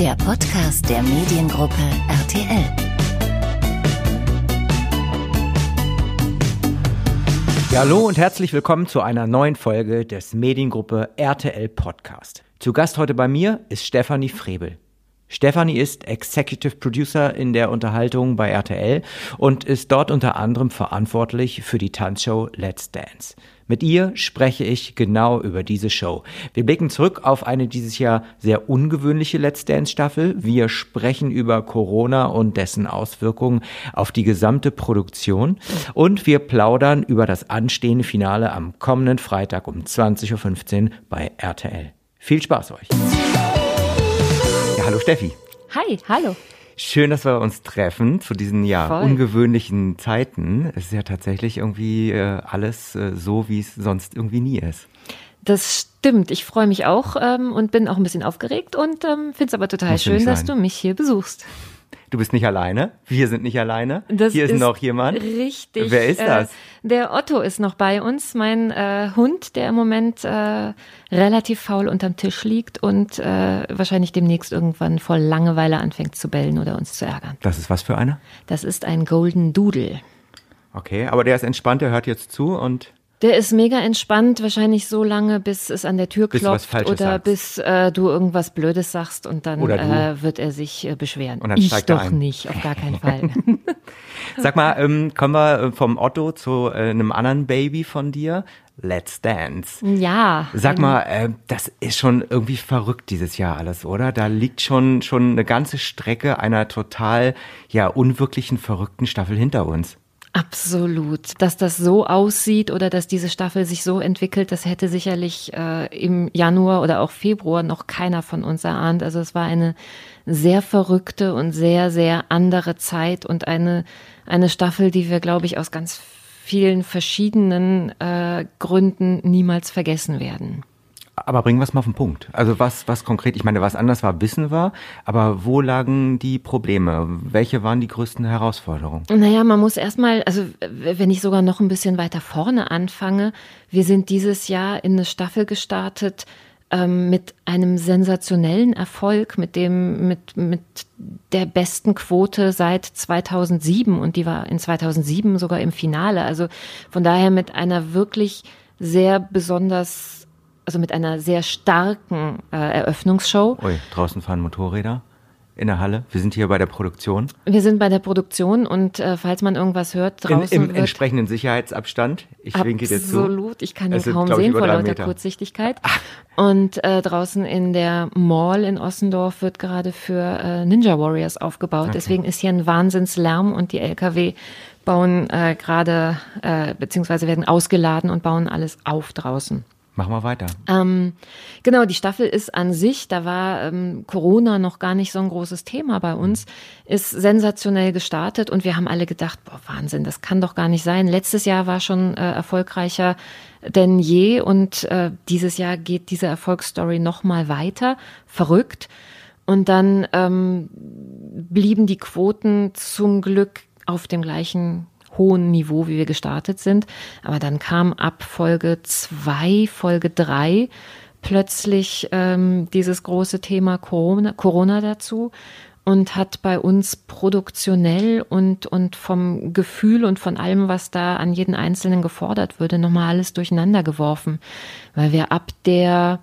der Podcast der Mediengruppe RTL. Ja, hallo und herzlich willkommen zu einer neuen Folge des Mediengruppe RTL Podcast. Zu Gast heute bei mir ist Stefanie Frebel. Stefanie ist Executive Producer in der Unterhaltung bei RTL und ist dort unter anderem verantwortlich für die Tanzshow Let's Dance. Mit ihr spreche ich genau über diese Show. Wir blicken zurück auf eine dieses Jahr sehr ungewöhnliche Let's Dance Staffel. Wir sprechen über Corona und dessen Auswirkungen auf die gesamte Produktion. Und wir plaudern über das anstehende Finale am kommenden Freitag um 20.15 Uhr bei RTL. Viel Spaß euch! Ja, hallo Steffi. Hi, hallo. Schön, dass wir uns treffen zu diesen ja Voll. ungewöhnlichen Zeiten. Es ist ja tatsächlich irgendwie äh, alles äh, so, wie es sonst irgendwie nie ist. Das stimmt. Ich freue mich auch ähm, und bin auch ein bisschen aufgeregt und ähm, finde es aber total Muss schön, dass du mich hier besuchst. Du bist nicht alleine. Wir sind nicht alleine. Das Hier ist, noch jemand. Richtig. Wer ist das? Äh, der Otto ist noch bei uns, mein äh, Hund, der im Moment äh, relativ faul unterm Tisch liegt und äh, wahrscheinlich demnächst irgendwann voll Langeweile anfängt zu bellen oder uns zu ärgern. Das ist was für einer? Das ist ein Golden Doodle. Okay, aber der ist entspannt, der hört jetzt zu und Der ist mega entspannt, wahrscheinlich so lange, bis es an der Tür Bis klopft Falsches oder sagst. bis äh, du irgendwas Blödes sagst und dann äh, wird er sich äh, beschweren. Und dann ich steigt er doch nicht, auf gar keinen Fall. Sag mal, ähm, kommen wir äh, vom Otto zu äh, einem anderen Baby von dir? Let's Dance. ja. Sag ähm, mal, äh, das ist schon irgendwie verrückt dieses Jahr alles, oder? Da liegt schon schon eine ganze Strecke einer total ja unwirklichen verrückten Staffel hinter uns. Absolut. Dass das so aussieht oder dass diese Staffel sich so entwickelt, das hätte sicherlich äh, im Januar oder auch Februar noch keiner von uns erahnt. Also es war eine sehr verrückte und sehr, sehr andere Zeit und eine, eine Staffel, die wir, glaube ich, aus ganz vielen verschiedenen äh, Gründen niemals vergessen werden. Aber bringen wir es mal auf den Punkt. Also was, was konkret, ich meine, was anders war, wissen wir, aber wo lagen die Probleme? Welche waren die größten Herausforderungen? Naja, man muss erstmal, also wenn ich sogar noch ein bisschen weiter vorne anfange, wir sind dieses Jahr in eine Staffel gestartet ähm, mit einem sensationellen Erfolg, mit dem, mit, mit der besten Quote seit 2007 und die war in 2007 sogar im Finale. Also von daher mit einer wirklich sehr besonders, also mit einer sehr starken äh, Eröffnungsshow. Ui, draußen fahren Motorräder in der Halle. Wir sind hier bei der Produktion. Wir sind bei der Produktion und äh, falls man irgendwas hört, In, draußen Im wird entsprechenden Sicherheitsabstand. Ich winke dir zu. Absolut, ich kann ihn Es sind, kaum ich, sehen vor lauter Meter. Kurzsichtigkeit. Und äh, draußen in der Mall in Ossendorf wird gerade für äh, Ninja Warriors aufgebaut. Deswegen ist hier ein Wahnsinnslärm und die LKW bauen äh, gerade, äh, beziehungsweise werden ausgeladen und bauen alles auf draußen. Machen wir weiter. Ähm, genau, die Staffel ist an sich, da war ähm, Corona noch gar nicht so ein großes Thema bei uns, ist sensationell gestartet und wir haben alle gedacht, boah, Wahnsinn, das kann doch gar nicht sein. Letztes Jahr war schon äh, erfolgreicher denn je und äh, dieses Jahr geht diese Erfolgsstory noch mal weiter, verrückt. Und dann ähm, blieben die Quoten zum Glück auf dem gleichen hohen Niveau, wie wir gestartet sind. Aber dann kam ab Folge zwei, Folge drei plötzlich ähm, dieses große Thema Corona, Corona dazu und hat bei uns produktionell und, und vom Gefühl und von allem, was da an jeden Einzelnen gefordert würde, nochmal alles durcheinander geworfen. Weil wir ab der,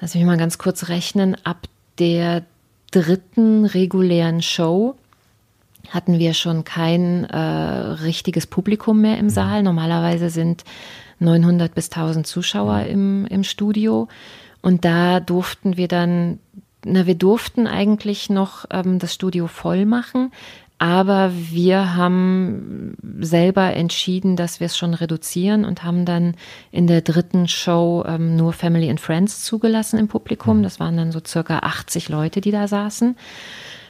lass mich mal ganz kurz rechnen, ab der dritten regulären Show hatten wir schon kein äh, richtiges Publikum mehr im Saal. Normalerweise sind 900 bis 1000 Zuschauer im, im Studio. Und da durften wir dann, na, wir durften eigentlich noch ähm, das Studio voll machen. Aber wir haben selber entschieden, dass wir es schon reduzieren und haben dann in der dritten Show ähm, nur Family and Friends zugelassen im Publikum. Das waren dann so circa 80 Leute, die da saßen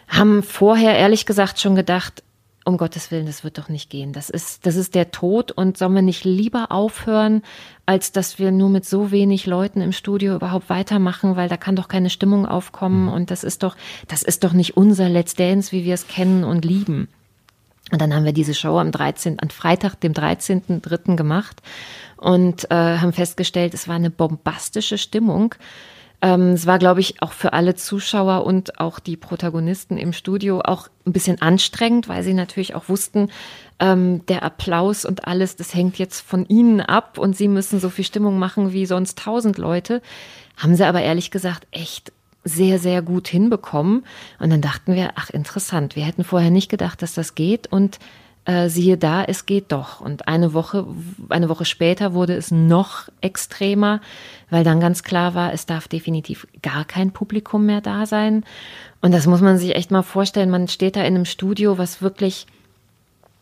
haben vorher ehrlich gesagt schon gedacht, um Gottes Willen, das wird doch nicht gehen. Das ist, das ist der Tod und sollen wir nicht lieber aufhören, als dass wir nur mit so wenig Leuten im Studio überhaupt weitermachen, weil da kann doch keine Stimmung aufkommen und das ist doch, das ist doch nicht unser Let's Dance, wie wir es kennen und lieben. Und dann haben wir diese Show am 13., an Freitag, dem 13.3. gemacht und äh, haben festgestellt, es war eine bombastische Stimmung. Ähm, es war, glaube ich, auch für alle Zuschauer und auch die Protagonisten im Studio auch ein bisschen anstrengend, weil sie natürlich auch wussten, ähm, der Applaus und alles, das hängt jetzt von ihnen ab und sie müssen so viel Stimmung machen wie sonst tausend Leute. Haben sie aber ehrlich gesagt echt sehr, sehr gut hinbekommen. Und dann dachten wir, ach interessant, wir hätten vorher nicht gedacht, dass das geht und äh, siehe da, es geht doch. Und eine Woche, eine Woche später wurde es noch extremer, weil dann ganz klar war, es darf definitiv gar kein Publikum mehr da sein. Und das muss man sich echt mal vorstellen. Man steht da in einem Studio, was wirklich,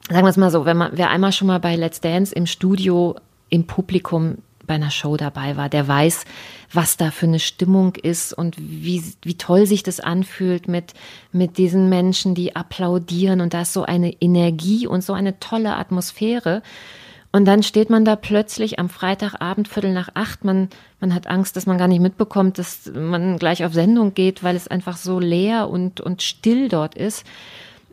sagen wir es mal so, wenn man, wer einmal schon mal bei Let's Dance im Studio im Publikum bei einer Show dabei war, der weiß, was da für eine Stimmung ist und wie, wie toll sich das anfühlt mit, mit diesen Menschen, die applaudieren und da ist so eine Energie und so eine tolle Atmosphäre. Und dann steht man da plötzlich am Freitagabend, Viertel nach acht. Man, man hat Angst, dass man gar nicht mitbekommt, dass man gleich auf Sendung geht, weil es einfach so leer und, und still dort ist.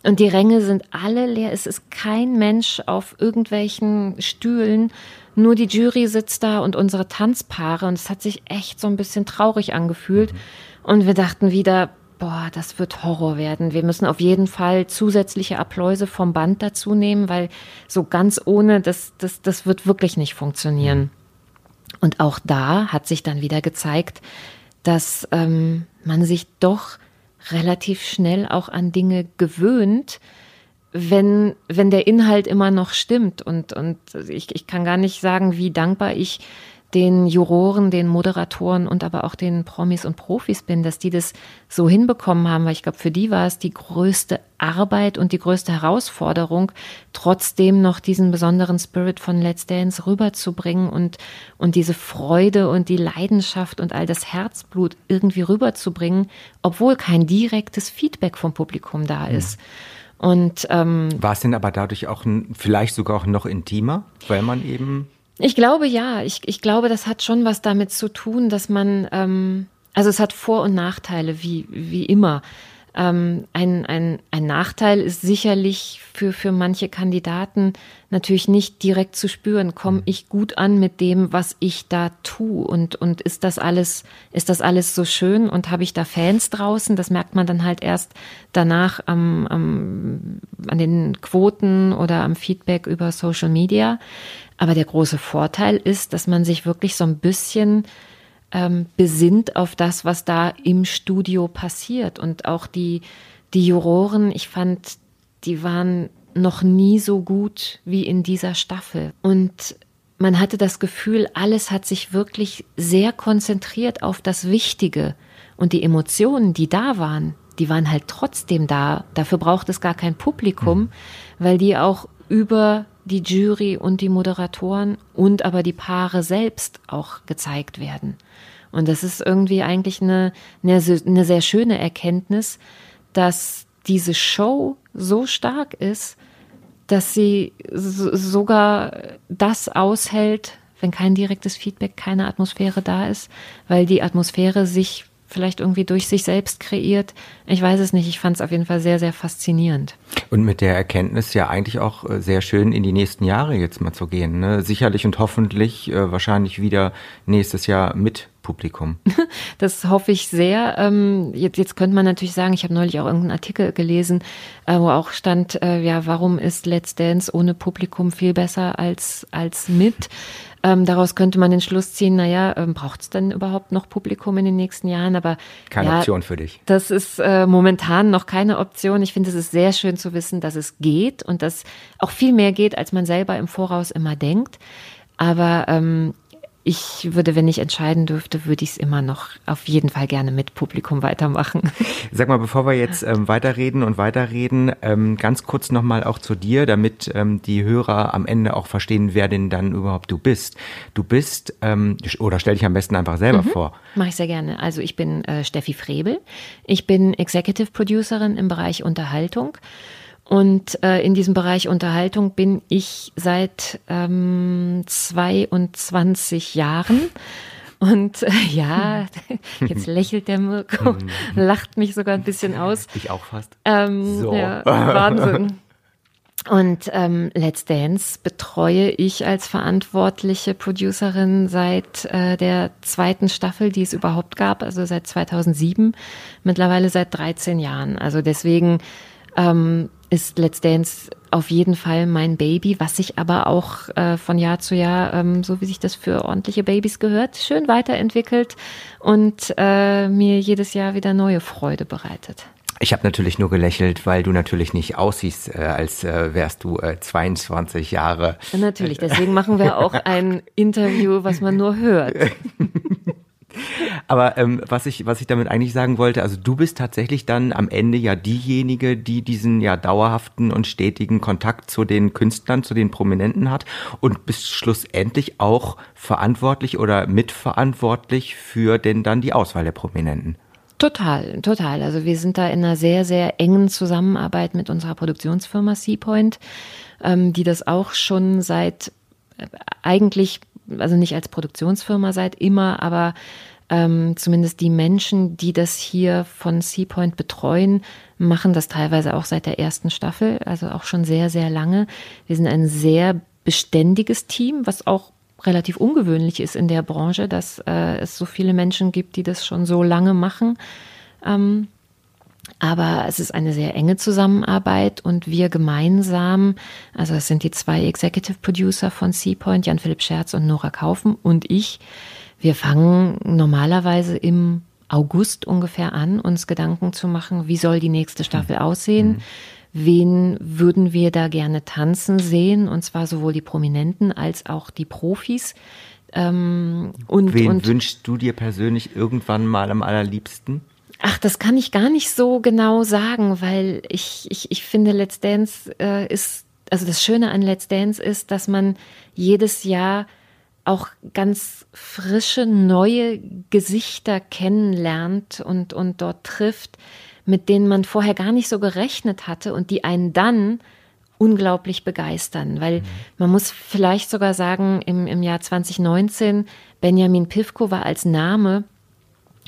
Und die Ränge sind alle leer. Es ist kein Mensch auf irgendwelchen Stühlen. Nur die Jury sitzt da und unsere Tanzpaare. Und es hat sich echt so ein bisschen traurig angefühlt. Mhm. Und wir dachten wieder, boah, das wird Horror werden. Wir müssen auf jeden Fall zusätzliche Appläuse vom Band dazu nehmen, weil so ganz ohne, das, das, das wird wirklich nicht funktionieren. Und auch da hat sich dann wieder gezeigt, dass ähm, man sich doch relativ schnell auch an Dinge gewöhnt, wenn, wenn der Inhalt immer noch stimmt. Und, und ich, ich kann gar nicht sagen, wie dankbar ich den Juroren, den Moderatoren und aber auch den Promis und Profis bin, dass die das so hinbekommen haben, weil ich glaube, für die war es die größte Arbeit und die größte Herausforderung, trotzdem noch diesen besonderen Spirit von Let's Dance rüberzubringen und, und diese Freude und die Leidenschaft und all das Herzblut irgendwie rüberzubringen, obwohl kein direktes Feedback vom Publikum da mhm. Und ähm, war es denn aber dadurch auch vielleicht sogar auch noch intimer, weil man eben ich glaube ja. Ich, ich glaube, das hat schon was damit zu tun, dass man, ähm, also es hat Vor- und Nachteile, wie, wie immer. Ähm, ein, ein, ein Nachteil ist sicherlich für, für manche Kandidaten natürlich nicht direkt zu spüren, komme mhm. ich gut an mit dem, was ich da tue und, und ist das alles, ist das alles so schön und habe ich da Fans draußen? Das merkt man dann halt erst danach am, am, an den Quoten oder am Feedback über Social Media. Aber der große Vorteil ist, dass man sich wirklich so ein bisschen ähm, besinnt auf das, was da im Studio passiert. Und auch die, die Juroren, ich fand, die waren noch nie so gut wie in dieser Staffel. Und man hatte das Gefühl, alles hat sich wirklich sehr konzentriert auf das Wichtige. Und die Emotionen, die da waren, die waren halt trotzdem da. Dafür braucht es gar kein Publikum, mhm. weil die auch über die Jury und die Moderatoren und aber die Paare selbst auch gezeigt werden. Und das ist irgendwie eigentlich eine, eine, eine sehr schöne Erkenntnis, dass diese Show so stark ist, dass sie sogar das aushält, wenn kein direktes Feedback, keine Atmosphäre da ist, weil die Atmosphäre sich vielleicht irgendwie durch sich selbst kreiert. Ich weiß es nicht. Ich fand es auf jeden Fall sehr, sehr faszinierend. Und mit der Erkenntnis ja eigentlich auch äh, sehr schön in die nächsten Jahre jetzt mal zu gehen. Ne? Sicherlich und hoffentlich äh, wahrscheinlich wieder nächstes Jahr mit Publikum. Das hoffe ich sehr. Ähm, jetzt, jetzt könnte man natürlich sagen, ich habe neulich auch irgendeinen Artikel gelesen, äh, wo auch stand, äh, ja, warum ist Let's Dance ohne Publikum viel besser als, als mit? Ähm, daraus könnte man den Schluss ziehen, naja, ähm, braucht es denn überhaupt noch Publikum in den nächsten Jahren? Aber keine ja, Option für dich. Das ist äh, momentan noch keine Option. Ich finde, es ist sehr schön zu wissen, dass es geht und dass auch viel mehr geht, als man selber im Voraus immer denkt. Aber ähm, ich würde, wenn ich entscheiden dürfte, würde ich es immer noch auf jeden Fall gerne mit Publikum weitermachen. Sag mal, bevor wir jetzt ähm, weiterreden und weiterreden, ähm, ganz kurz nochmal auch zu dir, damit ähm, die Hörer am Ende auch verstehen, wer denn dann überhaupt du bist. Du bist, ähm, oder stell dich am besten einfach selber mhm, vor. Mache ich sehr gerne. Also ich bin äh, Steffi Frebel. Ich bin Executive Producerin im Bereich Unterhaltung. Und äh, in diesem Bereich Unterhaltung bin ich seit ähm, 22 Jahren. Und äh, ja, jetzt lächelt der Mirko, mhm. lacht mich sogar ein bisschen aus. Ich auch fast. Ähm, so. Ja, Wahnsinn. Und ähm, Let's Dance betreue ich als verantwortliche Producerin seit äh, der zweiten Staffel, die es überhaupt gab, also seit 2007, mittlerweile seit 13 Jahren. Also deswegen ähm, ist Let's Dance auf jeden Fall mein Baby, was sich aber auch äh, von Jahr zu Jahr, ähm, so wie sich das für ordentliche Babys gehört, schön weiterentwickelt und äh, mir jedes Jahr wieder neue Freude bereitet. Ich habe natürlich nur gelächelt, weil du natürlich nicht aussiehst, äh, als äh, wärst du äh, 22 Jahre. Ja, natürlich, deswegen machen wir auch ein Interview, was man nur hört. Aber ähm, was ich was ich damit eigentlich sagen wollte, also du bist tatsächlich dann am Ende ja diejenige, die diesen ja dauerhaften und stetigen Kontakt zu den Künstlern, zu den Prominenten hat und bist schlussendlich auch verantwortlich oder mitverantwortlich für denn dann die Auswahl der Prominenten. Total, total. Also wir sind da in einer sehr, sehr engen Zusammenarbeit mit unserer Produktionsfirma Seapoint, ähm, die das auch schon seit äh, eigentlich, also nicht als Produktionsfirma seit immer, aber ähm, zumindest die Menschen, die das hier von Seapoint betreuen, machen das teilweise auch seit der ersten Staffel, also auch schon sehr, sehr lange. Wir sind ein sehr beständiges Team, was auch relativ ungewöhnlich ist in der Branche, dass äh, es so viele Menschen gibt, die das schon so lange machen. Ähm, aber es ist eine sehr enge Zusammenarbeit und wir gemeinsam, also es sind die zwei Executive Producer von Seapoint, Jan-Philipp Scherz und Nora Kaufen und ich, wir fangen normalerweise im August ungefähr an, uns Gedanken zu machen, wie soll die nächste Staffel mhm. aussehen. Mhm wen würden wir da gerne tanzen sehen, und zwar sowohl die Prominenten als auch die Profis. Ähm, und, wen und, wünschst du dir persönlich irgendwann mal am allerliebsten? Ach, das kann ich gar nicht so genau sagen, weil ich, ich, ich finde, Let's Dance äh, ist, also das Schöne an Let's Dance ist, dass man jedes Jahr auch ganz frische, neue Gesichter kennenlernt und, und dort trifft, mit denen man vorher gar nicht so gerechnet hatte und die einen dann unglaublich begeistern, weil mhm. man muss vielleicht sogar sagen, im, im Jahr 2019, Benjamin Pivko war als Name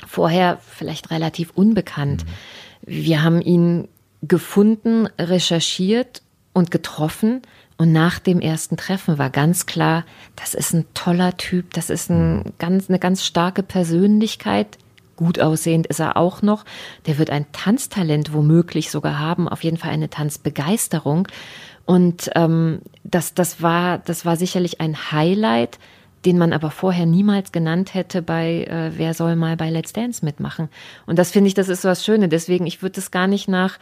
vorher vielleicht relativ unbekannt. Wir haben ihn gefunden, recherchiert und getroffen. Und nach dem ersten Treffen war ganz klar, das ist ein toller Typ, das ist ein ganz, eine ganz starke Persönlichkeit, Gut aussehend ist er auch noch. Der wird ein Tanztalent womöglich sogar haben, auf jeden Fall eine Tanzbegeisterung. Und ähm, das, das, war, das war sicherlich ein Highlight, den man aber vorher niemals genannt hätte bei äh, Wer soll mal bei Let's Dance mitmachen. Und das finde ich, das ist so was Schöne. Deswegen, ich würde es gar nicht nach,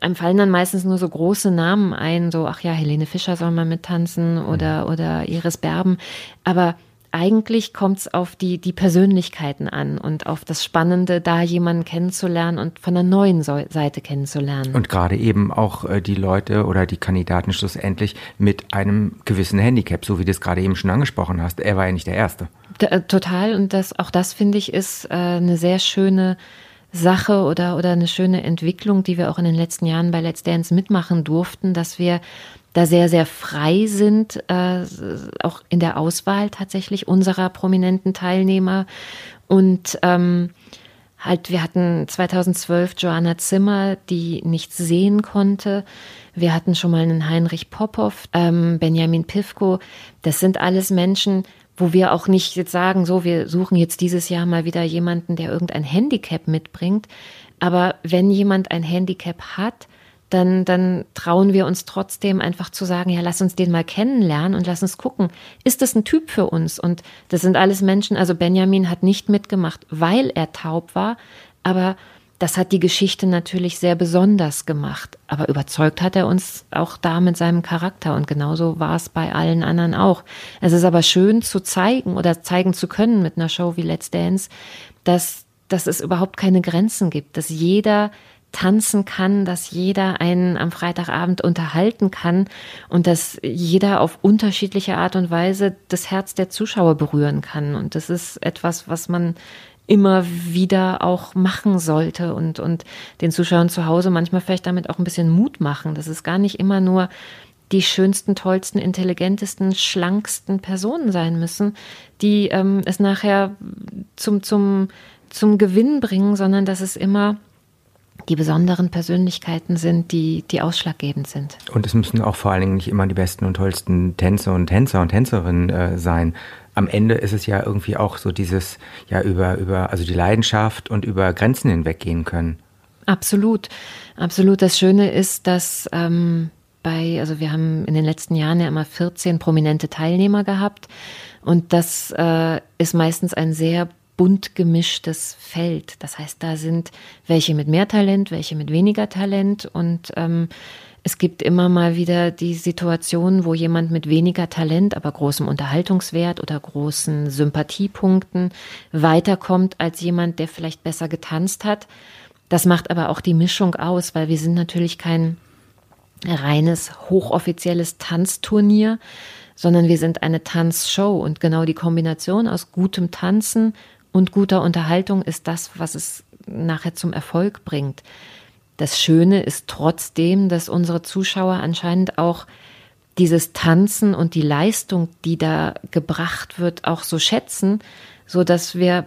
einem fallen dann meistens nur so große Namen ein, so, ach ja, Helene Fischer soll mal mittanzen oder, oder Iris Berben. Aber eigentlich kommt es auf die, die Persönlichkeiten an und auf das Spannende, da jemanden kennenzulernen und von der neuen Seite kennenzulernen. Und gerade eben auch äh, die Leute oder die Kandidaten schlussendlich mit einem gewissen Handicap, so wie du es gerade eben schon angesprochen hast. Er war ja nicht der Erste. D äh, total. Und das, auch das finde ich ist äh, eine sehr schöne Sache oder, oder eine schöne Entwicklung, die wir auch in den letzten Jahren bei Let's Dance mitmachen durften, dass wir da sehr, sehr frei sind, äh, auch in der Auswahl tatsächlich unserer prominenten Teilnehmer. Und ähm, halt, wir hatten 2012 Joanna Zimmer, die nichts sehen konnte. Wir hatten schon mal einen Heinrich Popov, ähm, Benjamin Pivko. Das sind alles Menschen, wo wir auch nicht jetzt sagen, so, wir suchen jetzt dieses Jahr mal wieder jemanden, der irgendein Handicap mitbringt. Aber wenn jemand ein Handicap hat, dann, dann trauen wir uns trotzdem einfach zu sagen, ja, lass uns den mal kennenlernen und lass uns gucken, ist das ein Typ für uns? Und das sind alles Menschen, also Benjamin hat nicht mitgemacht, weil er taub war, aber das hat die Geschichte natürlich sehr besonders gemacht. Aber überzeugt hat er uns auch da mit seinem Charakter. Und genauso war es bei allen anderen auch. Es ist aber schön zu zeigen oder zeigen zu können mit einer Show wie Let's Dance, dass, dass es überhaupt keine Grenzen gibt, dass jeder tanzen kann, dass jeder einen am Freitagabend unterhalten kann und dass jeder auf unterschiedliche Art und Weise das Herz der Zuschauer berühren kann. Und das ist etwas, was man immer wieder auch machen sollte und, und den Zuschauern zu Hause manchmal vielleicht damit auch ein bisschen Mut machen. Das ist gar nicht immer nur die schönsten, tollsten, intelligentesten, schlanksten Personen sein müssen, die ähm, es nachher zum, zum, zum Gewinn bringen, sondern dass es immer die besonderen Persönlichkeiten sind, die, die ausschlaggebend sind. Und es müssen auch vor allen Dingen nicht immer die besten und tollsten Tänzer und Tänzer und Tänzerinnen äh, sein. Am Ende ist es ja irgendwie auch so dieses, ja, über, über, also die Leidenschaft und über Grenzen hinweggehen können. Absolut, absolut. Das Schöne ist, dass ähm, bei, also wir haben in den letzten Jahren ja immer 14 prominente Teilnehmer gehabt und das äh, ist meistens ein sehr bunt gemischtes Feld. Das heißt, da sind welche mit mehr Talent, welche mit weniger Talent und ähm, es gibt immer mal wieder die Situation, wo jemand mit weniger Talent, aber großem Unterhaltungswert oder großen Sympathiepunkten weiterkommt als jemand, der vielleicht besser getanzt hat. Das macht aber auch die Mischung aus, weil wir sind natürlich kein reines hochoffizielles Tanzturnier, sondern wir sind eine Tanzshow und genau die Kombination aus gutem Tanzen und guter Unterhaltung ist das, was es nachher zum Erfolg bringt. Das Schöne ist trotzdem, dass unsere Zuschauer anscheinend auch dieses Tanzen und die Leistung, die da gebracht wird, auch so schätzen, so dass wir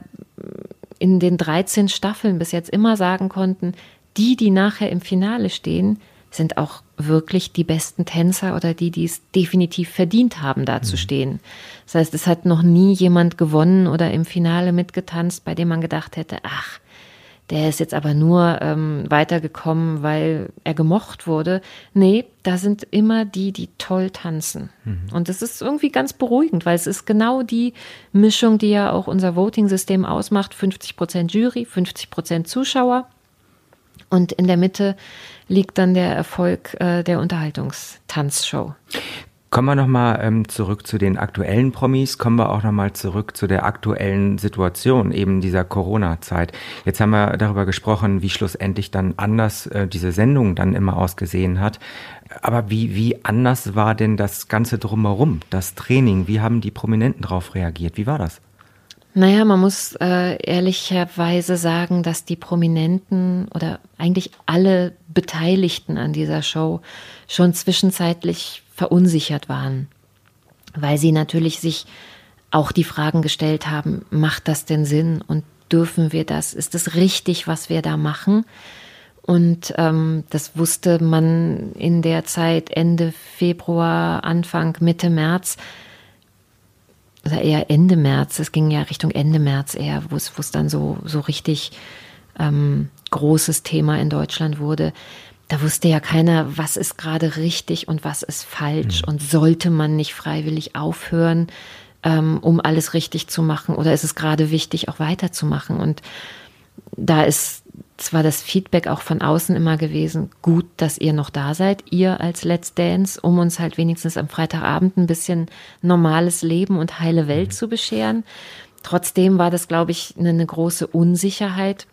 in den 13 Staffeln bis jetzt immer sagen konnten, die, die nachher im Finale stehen, sind auch wirklich die besten Tänzer oder die, die es definitiv verdient haben, da zu mhm. stehen. Das heißt, es hat noch nie jemand gewonnen oder im Finale mitgetanzt, bei dem man gedacht hätte, ach, der ist jetzt aber nur ähm, weitergekommen, weil er gemocht wurde. Nee, da sind immer die, die toll tanzen. Mhm. Und das ist irgendwie ganz beruhigend, weil es ist genau die Mischung, die ja auch unser Voting-System ausmacht. 50 Prozent Jury, 50 Prozent Zuschauer. Und in der Mitte liegt dann der Erfolg äh, der Unterhaltungstanzshow. Kommen wir nochmal ähm, zurück zu den aktuellen Promis, kommen wir auch nochmal zurück zu der aktuellen Situation, eben dieser Corona-Zeit. Jetzt haben wir darüber gesprochen, wie schlussendlich dann anders äh, diese Sendung dann immer ausgesehen hat. Aber wie, wie anders war denn das Ganze drumherum, das Training? Wie haben die Prominenten darauf reagiert? Wie war das? Naja, man muss äh, ehrlicherweise sagen, dass die Prominenten oder eigentlich alle Beteiligten an dieser Show schon zwischenzeitlich verunsichert waren, weil sie natürlich sich auch die Fragen gestellt haben, macht das denn Sinn und dürfen wir das? Ist es richtig, was wir da machen? Und ähm, das wusste man in der Zeit Ende Februar, Anfang, Mitte März, oder eher Ende März, es ging ja Richtung Ende März eher, wo es, wo es dann so, so richtig ähm, großes Thema in Deutschland wurde da wusste ja keiner, was ist gerade richtig und was ist falsch mhm. und sollte man nicht freiwillig aufhören, ähm, um alles richtig zu machen oder ist es gerade wichtig, auch weiterzumachen? Und da ist zwar das Feedback auch von außen immer gewesen, gut, dass ihr noch da seid, ihr als Let's Dance, um uns halt wenigstens am Freitagabend ein bisschen normales Leben und heile Welt mhm. zu bescheren. Trotzdem war das, glaube ich, eine, eine große Unsicherheit.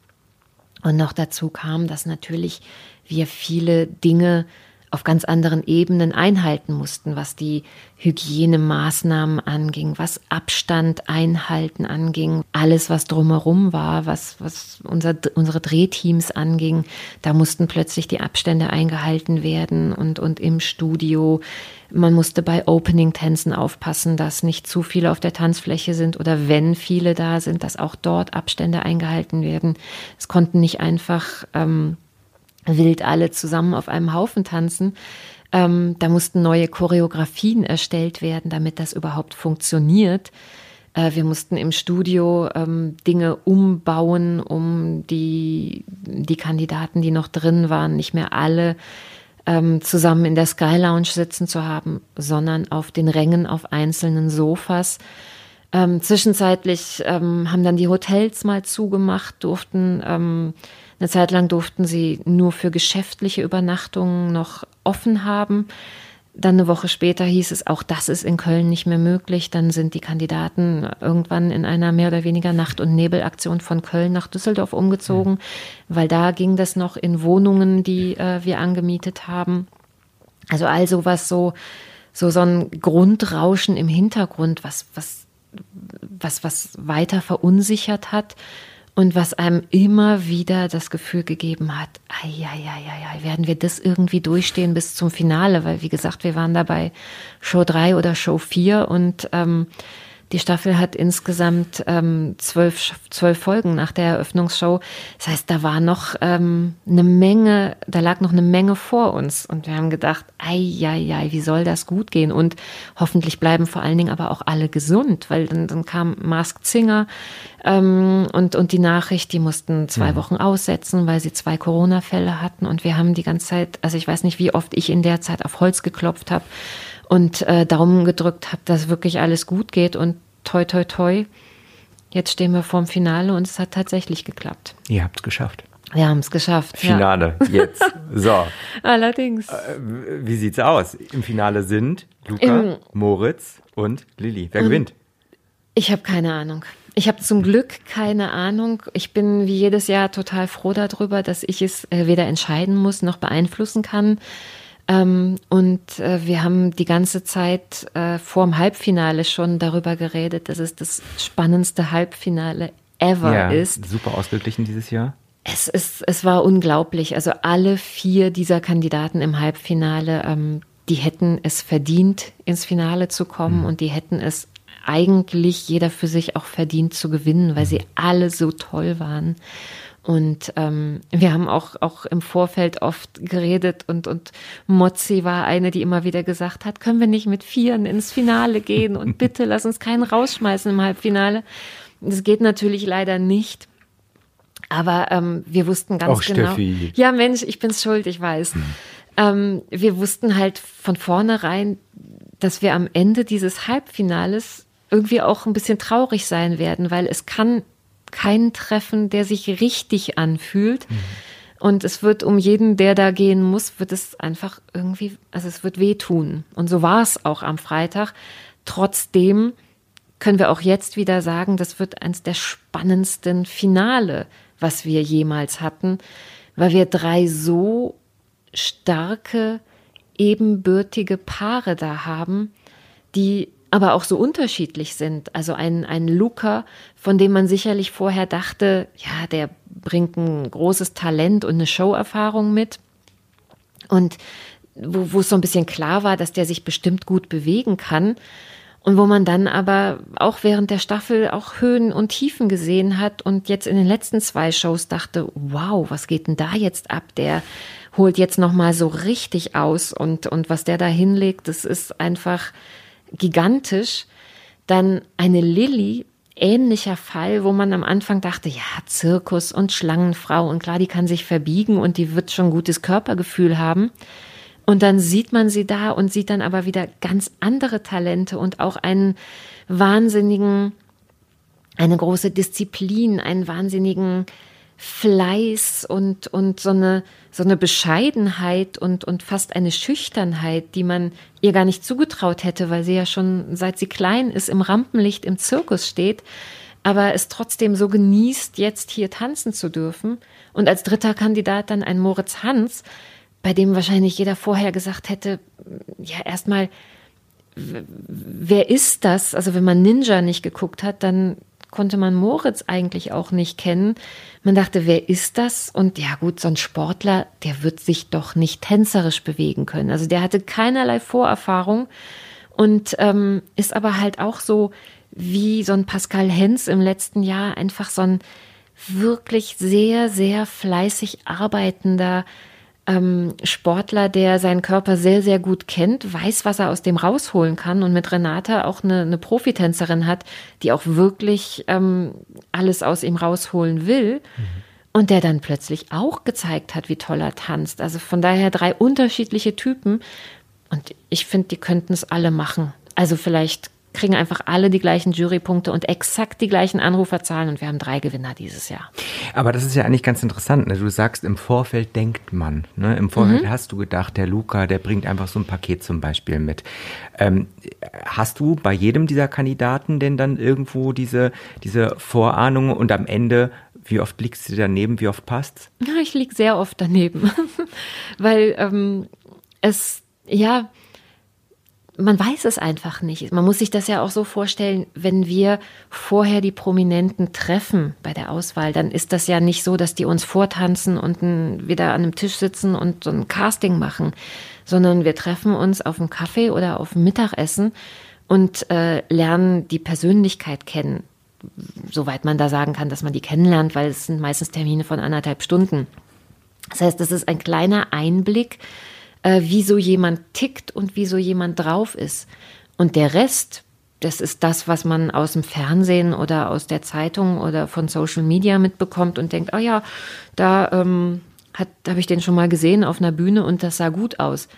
Und noch dazu kam, dass natürlich wir viele Dinge auf ganz anderen Ebenen einhalten mussten, was die Hygienemaßnahmen anging, was Abstand einhalten anging, alles, was drumherum war, was, was unser, unsere Drehteams anging. Da mussten plötzlich die Abstände eingehalten werden und, und im Studio. Man musste bei Opening-Tänzen aufpassen, dass nicht zu viele auf der Tanzfläche sind oder wenn viele da sind, dass auch dort Abstände eingehalten werden. Es konnten nicht einfach ähm, wild alle zusammen auf einem Haufen tanzen. Ähm, da mussten neue Choreografien erstellt werden, damit das überhaupt funktioniert. Äh, wir mussten im Studio ähm, Dinge umbauen, um die, die Kandidaten, die noch drin waren, nicht mehr alle ähm, zusammen in der Sky Lounge sitzen zu haben, sondern auf den Rängen auf einzelnen Sofas. Ähm, zwischenzeitlich ähm, haben dann die Hotels mal zugemacht, durften ähm, eine Zeit lang durften sie nur für geschäftliche Übernachtungen noch offen haben. Dann eine Woche später hieß es, auch das ist in Köln nicht mehr möglich. Dann sind die Kandidaten irgendwann in einer mehr oder weniger Nacht- und Nebelaktion von Köln nach Düsseldorf umgezogen, weil da ging das noch in Wohnungen, die äh, wir angemietet haben. Also all sowas so, so, so ein Grundrauschen im Hintergrund, was, was, was, was weiter verunsichert hat und was einem immer wieder das Gefühl gegeben hat, ja, werden wir das irgendwie durchstehen bis zum Finale, weil wie gesagt, wir waren dabei Show 3 oder Show 4 und ähm, Die Staffel hat insgesamt ähm, zwölf, zwölf Folgen nach der Eröffnungsshow. Das heißt, da war noch ähm, eine Menge, da lag noch eine Menge vor uns. Und wir haben gedacht, ei, ei, ei, wie soll das gut gehen? Und hoffentlich bleiben vor allen Dingen aber auch alle gesund, weil dann, dann kam Mask Singer ähm, und, und die Nachricht, die mussten zwei mhm. Wochen aussetzen, weil sie zwei Corona-Fälle hatten. Und wir haben die ganze Zeit, also ich weiß nicht, wie oft ich in der Zeit auf Holz geklopft habe und äh, Daumen gedrückt habe, dass wirklich alles gut geht und toi, toi, toi. Jetzt stehen wir vorm Finale und es hat tatsächlich geklappt. Ihr habt es geschafft. Wir haben es geschafft. Finale, ja. jetzt. So. Allerdings. Äh, wie sieht's aus? Im Finale sind Luca, Im, Moritz und Lilly. Wer und gewinnt? Ich habe keine Ahnung. Ich habe zum Glück keine Ahnung. Ich bin wie jedes Jahr total froh darüber, dass ich es äh, weder entscheiden muss noch beeinflussen kann. Ähm, und äh, wir haben die ganze Zeit äh, vor dem Halbfinale schon darüber geredet, dass es das spannendste Halbfinale ever ja, ist. Super ausgeglichen dieses Jahr. Es, ist, es war unglaublich. Also alle vier dieser Kandidaten im Halbfinale, ähm, die hätten es verdient, ins Finale zu kommen mhm. und die hätten es eigentlich jeder für sich auch verdient zu gewinnen, weil sie mhm. alle so toll waren. Und ähm, wir haben auch, auch im Vorfeld oft geredet und, und Mozzi war eine, die immer wieder gesagt hat, können wir nicht mit Vieren ins Finale gehen und bitte lass uns keinen rausschmeißen im Halbfinale. Das geht natürlich leider nicht. Aber ähm, wir wussten ganz auch genau. Steffi. Ja, Mensch, ich bin's schuld, ich weiß. Hm. Ähm, wir wussten halt von vornherein, dass wir am Ende dieses Halbfinales irgendwie auch ein bisschen traurig sein werden, weil es kann keinen treffen, der sich richtig anfühlt. Mhm. Und es wird um jeden, der da gehen muss, wird es einfach irgendwie, also es wird wehtun. Und so war es auch am Freitag. Trotzdem können wir auch jetzt wieder sagen, das wird eines der spannendsten Finale, was wir jemals hatten, weil wir drei so starke, ebenbürtige Paare da haben, die aber auch so unterschiedlich sind. Also ein, ein Luca, von dem man sicherlich vorher dachte, ja, der bringt ein großes Talent und eine Showerfahrung mit. Und wo, wo es so ein bisschen klar war, dass der sich bestimmt gut bewegen kann. Und wo man dann aber auch während der Staffel auch Höhen und Tiefen gesehen hat und jetzt in den letzten zwei Shows dachte, wow, was geht denn da jetzt ab? Der holt jetzt noch mal so richtig aus und und was der da hinlegt, das ist einfach gigantisch. Dann eine Lilly, ähnlicher Fall, wo man am Anfang dachte, ja, Zirkus und Schlangenfrau und klar, die kann sich verbiegen und die wird schon gutes Körpergefühl haben. Und dann sieht man sie da und sieht dann aber wieder ganz andere Talente und auch einen wahnsinnigen, eine große Disziplin, einen wahnsinnigen Fleiß und, und so eine, so eine Bescheidenheit und, und fast eine Schüchternheit, die man ihr gar nicht zugetraut hätte, weil sie ja schon seit sie klein ist im Rampenlicht im Zirkus steht, aber es trotzdem so genießt, jetzt hier tanzen zu dürfen. Und als dritter Kandidat dann ein Moritz Hans, bei dem wahrscheinlich jeder vorher gesagt hätte, ja, erstmal, wer ist das? Also wenn man Ninja nicht geguckt hat, dann konnte man Moritz eigentlich auch nicht kennen. Man dachte, wer ist das? Und ja gut, so ein Sportler, der wird sich doch nicht tänzerisch bewegen können. Also der hatte keinerlei Vorerfahrung und ähm, ist aber halt auch so wie so ein Pascal Hens im letzten Jahr einfach so ein wirklich sehr, sehr fleißig arbeitender ähm, Sportler, der seinen Körper sehr, sehr gut kennt, weiß, was er aus dem rausholen kann und mit Renata auch eine, eine Profitänzerin hat, die auch wirklich ähm, alles aus ihm rausholen will. Mhm. Und der dann plötzlich auch gezeigt hat, wie toll er tanzt. Also von daher drei unterschiedliche Typen. Und ich finde, die könnten es alle machen. Also vielleicht kriegen einfach alle die gleichen Jurypunkte und exakt die gleichen Anruferzahlen und wir haben drei Gewinner dieses Jahr. Aber das ist ja eigentlich ganz interessant. Ne? Du sagst, im Vorfeld denkt man. Ne? Im Vorfeld mhm. hast du gedacht, der Luca, der bringt einfach so ein Paket zum Beispiel mit. Ähm, hast du bei jedem dieser Kandidaten denn dann irgendwo diese, diese Vorahnung und am Ende wie oft liegst du daneben? Wie oft passt's? Ja, ich lieg sehr oft daneben, weil ähm, es ja man weiß es einfach nicht. Man muss sich das ja auch so vorstellen, wenn wir vorher die Prominenten treffen bei der Auswahl, dann ist das ja nicht so, dass die uns vortanzen und wieder an einem Tisch sitzen und so ein Casting machen, sondern wir treffen uns auf dem Kaffee oder auf dem Mittagessen und äh, lernen die Persönlichkeit kennen. Soweit man da sagen kann, dass man die kennenlernt, weil es sind meistens Termine von anderthalb Stunden. Das heißt, das ist ein kleiner Einblick, äh, wie so jemand tickt und wie so jemand drauf ist. Und der Rest, das ist das, was man aus dem Fernsehen oder aus der Zeitung oder von Social Media mitbekommt und denkt, oh ja, da ähm, habe ich den schon mal gesehen auf einer Bühne und das sah gut aus.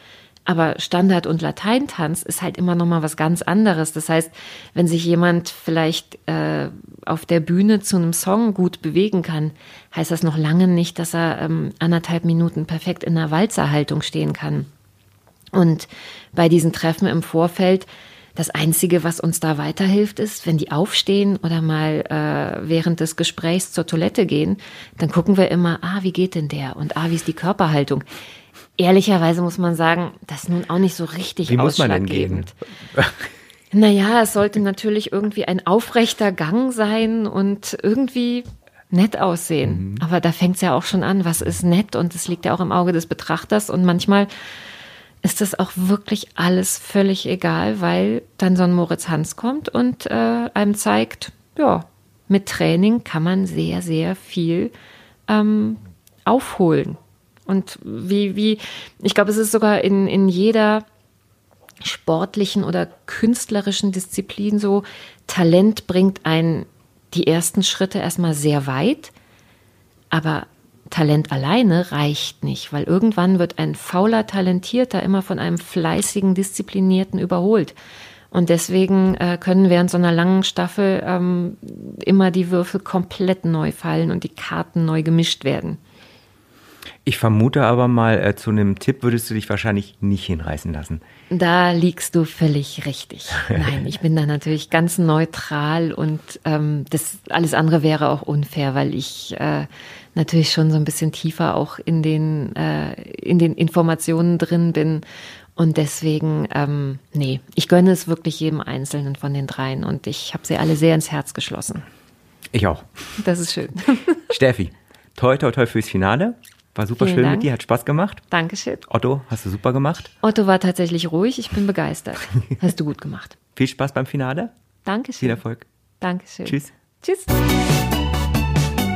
Aber Standard- und Lateintanz ist halt immer noch mal was ganz anderes. Das heißt, wenn sich jemand vielleicht äh, auf der Bühne zu einem Song gut bewegen kann, heißt das noch lange nicht, dass er ähm, anderthalb Minuten perfekt in einer Walzerhaltung stehen kann. Und bei diesen Treffen im Vorfeld, das Einzige, was uns da weiterhilft, ist, wenn die aufstehen oder mal äh, während des Gesprächs zur Toilette gehen, dann gucken wir immer, ah, wie geht denn der? Und ah, wie ist die Körperhaltung? Ehrlicherweise muss man sagen, das ist nun auch nicht so richtig Wie muss man denn gehen? Naja, es sollte natürlich irgendwie ein aufrechter Gang sein und irgendwie nett aussehen. Mhm. Aber da fängt es ja auch schon an, was ist nett und es liegt ja auch im Auge des Betrachters und manchmal ist das auch wirklich alles völlig egal, weil dann so ein Moritz Hans kommt und äh, einem zeigt, ja, mit Training kann man sehr, sehr viel ähm, aufholen. Und wie, wie, ich glaube, es ist sogar in, in jeder sportlichen oder künstlerischen Disziplin so, Talent bringt einen die ersten Schritte erstmal sehr weit, aber Talent alleine reicht nicht, weil irgendwann wird ein fauler Talentierter immer von einem fleißigen, disziplinierten überholt. Und deswegen äh, können während so einer langen Staffel ähm, immer die Würfel komplett neu fallen und die Karten neu gemischt werden. Ich vermute aber mal, äh, zu einem Tipp würdest du dich wahrscheinlich nicht hinreißen lassen. Da liegst du völlig richtig. Nein, ich bin da natürlich ganz neutral und ähm, das alles andere wäre auch unfair, weil ich äh, natürlich schon so ein bisschen tiefer auch in den, äh, in den Informationen drin bin. Und deswegen, ähm, nee, ich gönne es wirklich jedem Einzelnen von den dreien und ich habe sie alle sehr ins Herz geschlossen. Ich auch. Das ist schön. Steffi, toi, toi, toi fürs Finale. War super Vielen schön Dank. mit dir, hat Spaß gemacht. Dankeschön. Otto, hast du super gemacht? Otto war tatsächlich ruhig, ich bin begeistert. Hast du gut gemacht. Viel Spaß beim Finale. Dankeschön. Viel Erfolg. Dankeschön. Tschüss. Tschüss.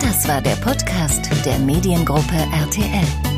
Das war der Podcast der Mediengruppe RTL.